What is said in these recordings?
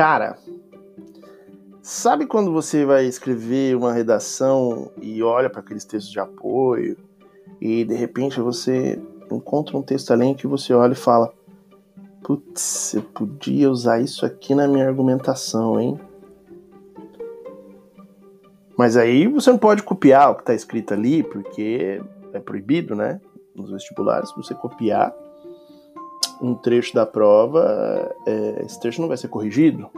Cara, sabe quando você vai escrever uma redação e olha para aqueles textos de apoio e de repente você encontra um texto além que você olha e fala: Putz, eu podia usar isso aqui na minha argumentação, hein? Mas aí você não pode copiar o que está escrito ali, porque é proibido, né? Nos vestibulares, você copiar um trecho da prova, é, esse trecho não vai ser corrigido.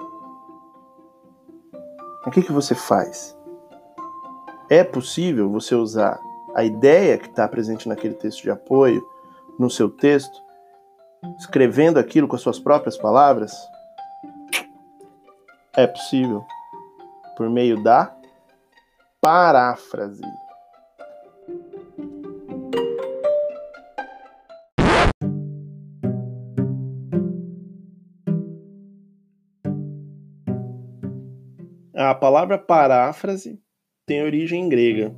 O que, que você faz? É possível você usar a ideia que está presente naquele texto de apoio no seu texto, escrevendo aquilo com as suas próprias palavras? É possível. Por meio da paráfrase. A palavra paráfrase tem origem grega.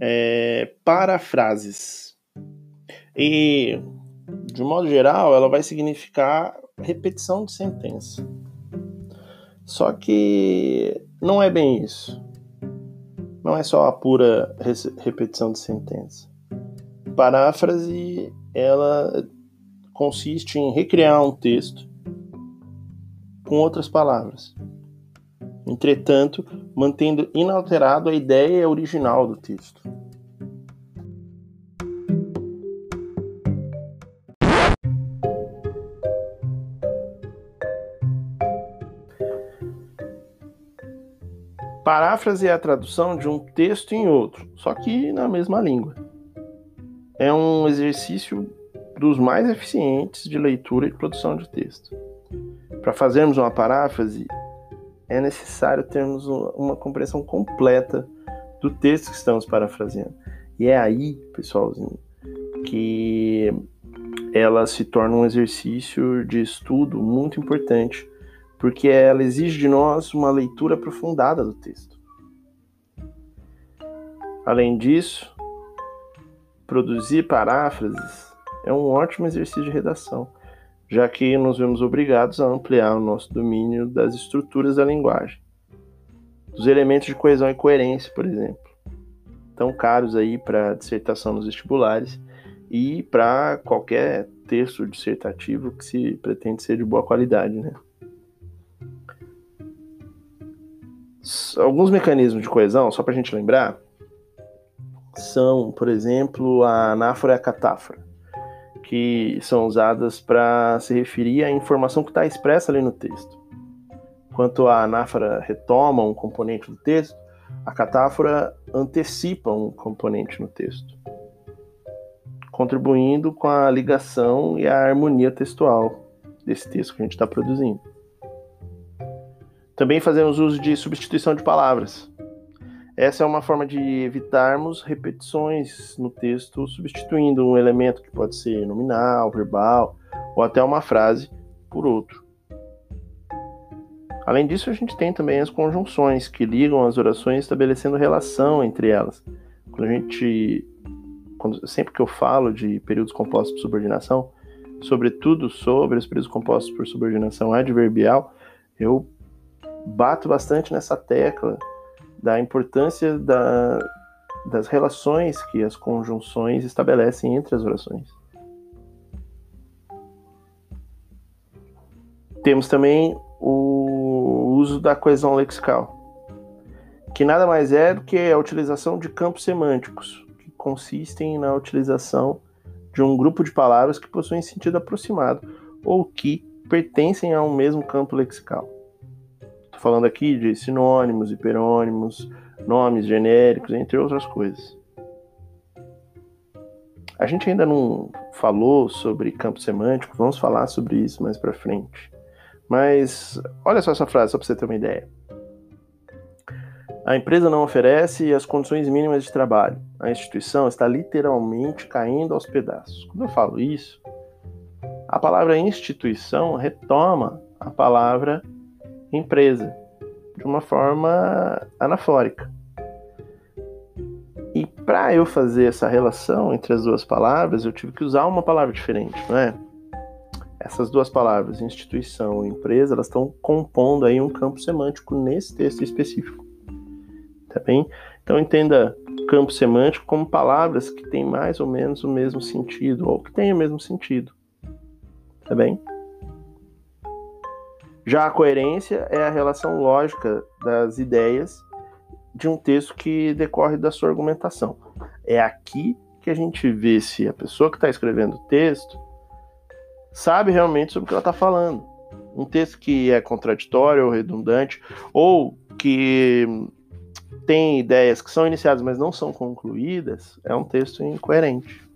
É, parafrases. E, de modo geral, ela vai significar repetição de sentença. Só que não é bem isso não é só a pura repetição de sentença. Paráfrase, ela consiste em recriar um texto com outras palavras. Entretanto, mantendo inalterado a ideia original do texto. Paráfrase é a tradução de um texto em outro, só que na mesma língua. É um exercício dos mais eficientes de leitura e produção de texto. Para fazermos uma paráfrase, é necessário termos uma compreensão completa do texto que estamos parafraseando. E é aí, pessoalzinho, que ela se torna um exercício de estudo muito importante porque ela exige de nós uma leitura aprofundada do texto. Além disso, produzir paráfrases é um ótimo exercício de redação, já que nos vemos obrigados a ampliar o nosso domínio das estruturas da linguagem, dos elementos de coesão e coerência, por exemplo, tão caros aí para dissertação nos vestibulares e para qualquer texto dissertativo que se pretende ser de boa qualidade, né? alguns mecanismos de coesão, só para a gente lembrar, são, por exemplo, a anáfora e a catáfora, que são usadas para se referir à informação que está expressa ali no texto. Enquanto a anáfora retoma um componente do texto, a catáfora antecipa um componente no texto, contribuindo com a ligação e a harmonia textual desse texto que a gente está produzindo. Também fazemos uso de substituição de palavras. Essa é uma forma de evitarmos repetições no texto, substituindo um elemento que pode ser nominal, verbal ou até uma frase por outro. Além disso, a gente tem também as conjunções que ligam as orações estabelecendo relação entre elas. Quando a gente, quando, sempre que eu falo de períodos compostos por subordinação, sobretudo sobre os períodos compostos por subordinação adverbial, eu bato bastante nessa tecla da importância da, das relações que as conjunções estabelecem entre as orações. Temos também o uso da coesão lexical, que nada mais é do que a utilização de campos semânticos, que consistem na utilização de um grupo de palavras que possuem sentido aproximado ou que pertencem a um mesmo campo lexical falando aqui de sinônimos, hiperônimos, nomes genéricos, entre outras coisas. A gente ainda não falou sobre campo semântico, vamos falar sobre isso mais para frente. Mas olha só essa frase, só para você ter uma ideia. A empresa não oferece as condições mínimas de trabalho. A instituição está literalmente caindo aos pedaços. Quando eu falo isso, a palavra instituição retoma a palavra empresa, de uma forma anafórica. E para eu fazer essa relação entre as duas palavras, eu tive que usar uma palavra diferente, não é? essas duas palavras, instituição e empresa, elas estão compondo aí um campo semântico nesse texto específico. Tá bem? Então entenda campo semântico como palavras que têm mais ou menos o mesmo sentido, ou que têm o mesmo sentido. Tá bem? Já a coerência é a relação lógica das ideias de um texto que decorre da sua argumentação. É aqui que a gente vê se a pessoa que está escrevendo o texto sabe realmente sobre o que ela está falando. Um texto que é contraditório ou redundante, ou que tem ideias que são iniciadas, mas não são concluídas, é um texto incoerente.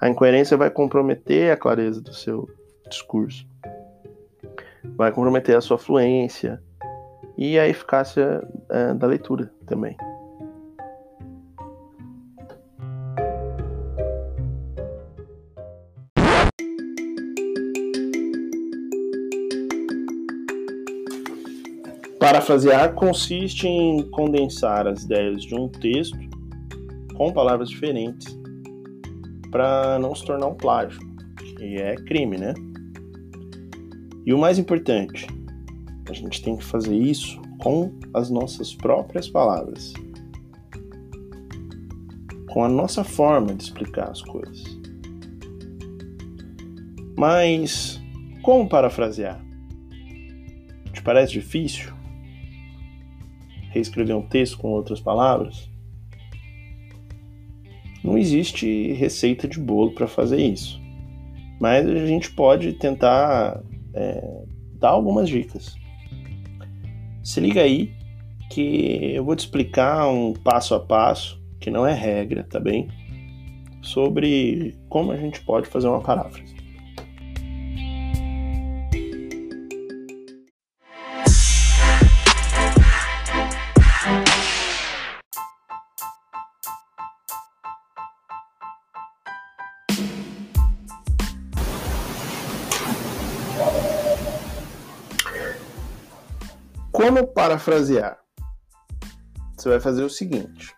A incoerência vai comprometer a clareza do seu discurso, vai comprometer a sua fluência e a eficácia é, da leitura também. Parafrasear consiste em condensar as ideias de um texto com palavras diferentes para não se tornar um plágio, que é crime, né? E o mais importante, a gente tem que fazer isso com as nossas próprias palavras, com a nossa forma de explicar as coisas. Mas como parafrasear? Te parece difícil? reescrever um texto com outras palavras? Não existe receita de bolo para fazer isso, mas a gente pode tentar é, dar algumas dicas. Se liga aí que eu vou te explicar um passo a passo, que não é regra, tá bem? Sobre como a gente pode fazer uma paráfrase. Parafrasear? Você vai fazer o seguinte: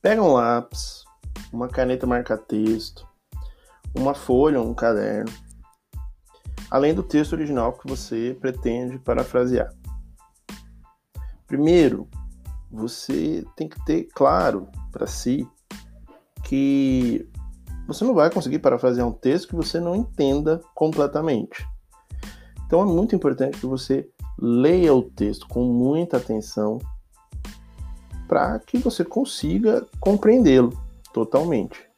pega um lápis, uma caneta marca-texto, uma folha, um caderno, além do texto original que você pretende parafrasear. Primeiro, você tem que ter claro para si que você não vai conseguir parafrasear um texto que você não entenda completamente. Então é muito importante que você leia o texto com muita atenção para que você consiga compreendê-lo totalmente.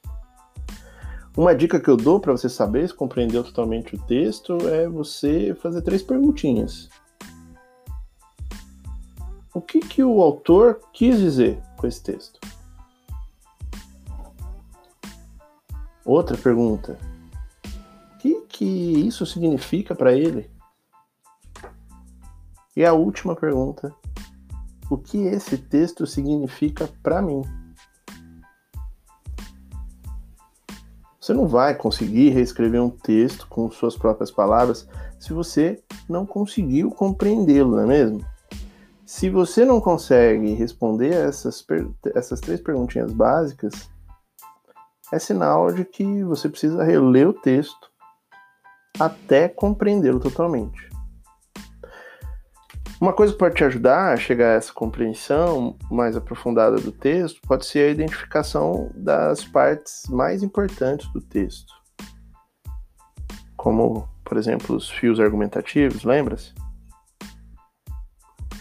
Uma dica que eu dou para você saber se compreendeu totalmente o texto é você fazer três perguntinhas. O que, que o autor quis dizer com esse texto? Outra pergunta: o que, que isso significa para ele? E a última pergunta: o que esse texto significa para mim? Você não vai conseguir reescrever um texto com suas próprias palavras se você não conseguiu compreendê-lo, não é mesmo? Se você não consegue responder essas, essas três perguntinhas básicas, é sinal de que você precisa reler o texto até compreendê-lo totalmente. Uma coisa que pode te ajudar a chegar a essa compreensão mais aprofundada do texto pode ser a identificação das partes mais importantes do texto. Como, por exemplo, os fios argumentativos, lembra-se?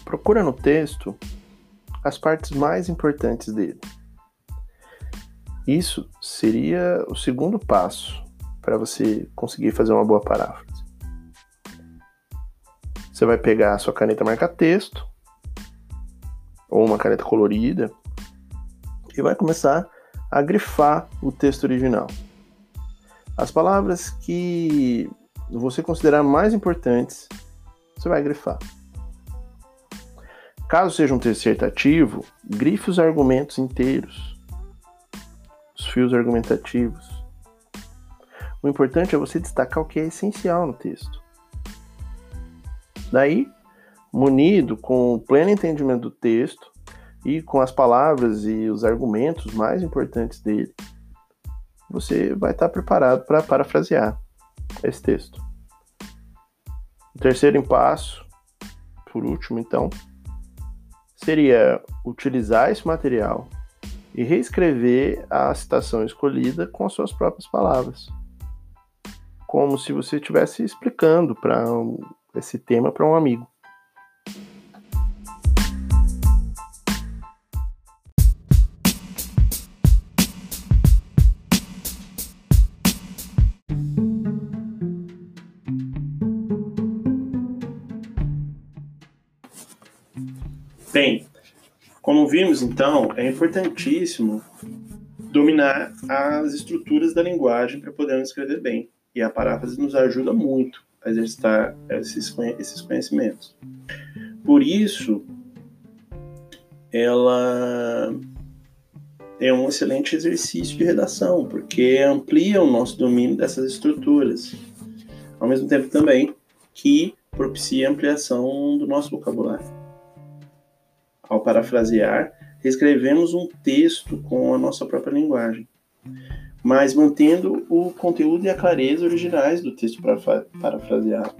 Procura no texto as partes mais importantes dele. Isso seria o segundo passo para você conseguir fazer uma boa paráfrase. Você vai pegar a sua caneta marca-texto ou uma caneta colorida e vai começar a grifar o texto original. As palavras que você considerar mais importantes, você vai grifar. Caso seja um texto dissertativo, grife os argumentos inteiros, os fios argumentativos. O importante é você destacar o que é essencial no texto. Daí, munido com o pleno entendimento do texto e com as palavras e os argumentos mais importantes dele, você vai estar preparado para parafrasear esse texto. O terceiro passo, por último, então, seria utilizar esse material e reescrever a citação escolhida com as suas próprias palavras, como se você estivesse explicando para esse tema para um amigo. Bem, como vimos então, é importantíssimo dominar as estruturas da linguagem para podermos escrever bem. E a paráfrase nos ajuda muito exercitar esses, esses conhecimentos. Por isso, ela é um excelente exercício de redação, porque amplia o nosso domínio dessas estruturas, ao mesmo tempo também que propicia a ampliação do nosso vocabulário. Ao parafrasear, reescrevemos um texto com a nossa própria linguagem, mas mantendo o conteúdo e a clareza originais do texto parafraseado.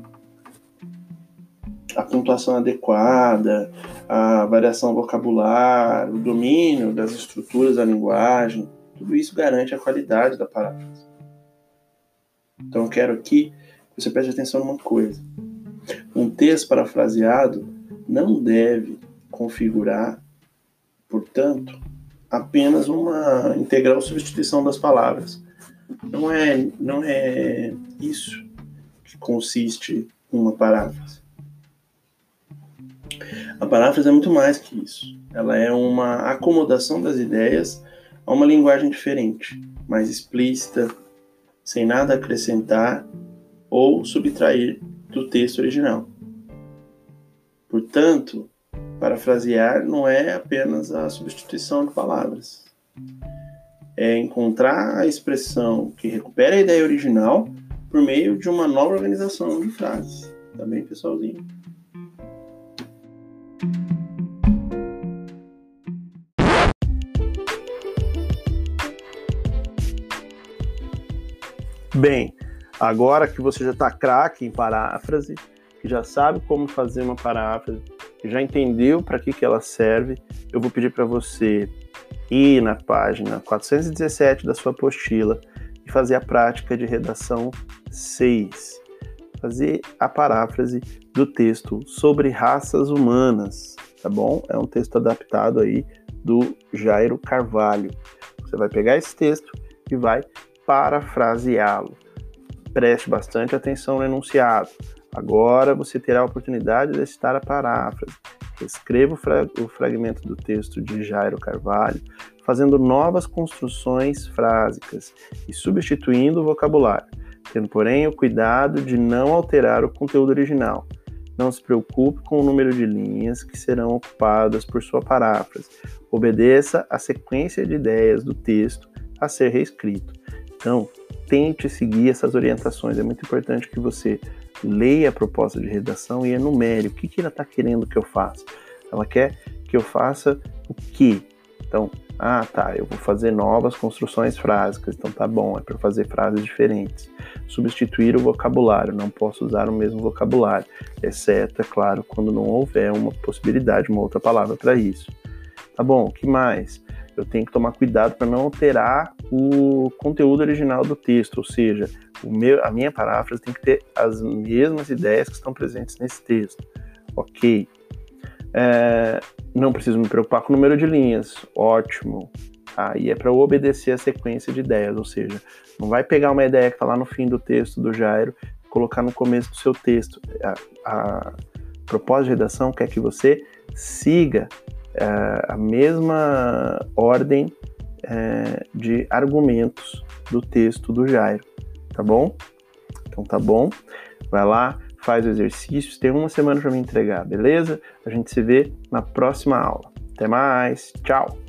A pontuação adequada, a variação vocabular, o domínio das estruturas da linguagem, tudo isso garante a qualidade da paráfrase. Então eu quero aqui que você preste atenção numa coisa. Um texto parafraseado não deve configurar, portanto, apenas uma integral substituição das palavras. Não é, não é isso que consiste uma paráfrase. A paráfrase é muito mais que isso. Ela é uma acomodação das ideias a uma linguagem diferente, mais explícita, sem nada acrescentar ou subtrair do texto original. Portanto, Parafrasear não é apenas a substituição de palavras. É encontrar a expressão que recupera a ideia original por meio de uma nova organização de frases. Tá bem, pessoalzinho? Bem, agora que você já está craque em paráfrase, que já sabe como fazer uma paráfrase, já entendeu para que, que ela serve, eu vou pedir para você ir na página 417 da sua apostila e fazer a prática de redação 6. Fazer a paráfrase do texto sobre raças humanas, tá bom? É um texto adaptado aí do Jairo Carvalho. Você vai pegar esse texto e vai parafraseá-lo. Preste bastante atenção no enunciado. Agora você terá a oportunidade de citar a paráfrase. Escreva o, fra o fragmento do texto de Jairo Carvalho, fazendo novas construções frásicas e substituindo o vocabulário, tendo, porém, o cuidado de não alterar o conteúdo original. Não se preocupe com o número de linhas que serão ocupadas por sua paráfrase. Obedeça a sequência de ideias do texto a ser reescrito. Então, tente seguir essas orientações. É muito importante que você leia a proposta de redação e enumere o que, que ela está querendo que eu faça. Ela quer que eu faça o quê? Então, ah, tá, eu vou fazer novas construções frásicas, então tá bom, é para fazer frases diferentes. Substituir o vocabulário, não posso usar o mesmo vocabulário, exceto, é claro, quando não houver uma possibilidade, uma outra palavra para isso. Tá bom, o que mais? Eu tenho que tomar cuidado para não alterar o conteúdo original do texto, ou seja, meu, a minha paráfrase tem que ter as mesmas ideias que estão presentes nesse texto. Ok. É, não preciso me preocupar com o número de linhas. Ótimo. Aí é para obedecer a sequência de ideias, ou seja, não vai pegar uma ideia que está lá no fim do texto do Jairo e colocar no começo do seu texto. A, a proposta de redação quer que você siga a mesma ordem é, de argumentos do texto do Jairo tá bom? Então tá bom. Vai lá, faz o exercício, tem uma semana para me entregar, beleza? A gente se vê na próxima aula. Até mais, tchau!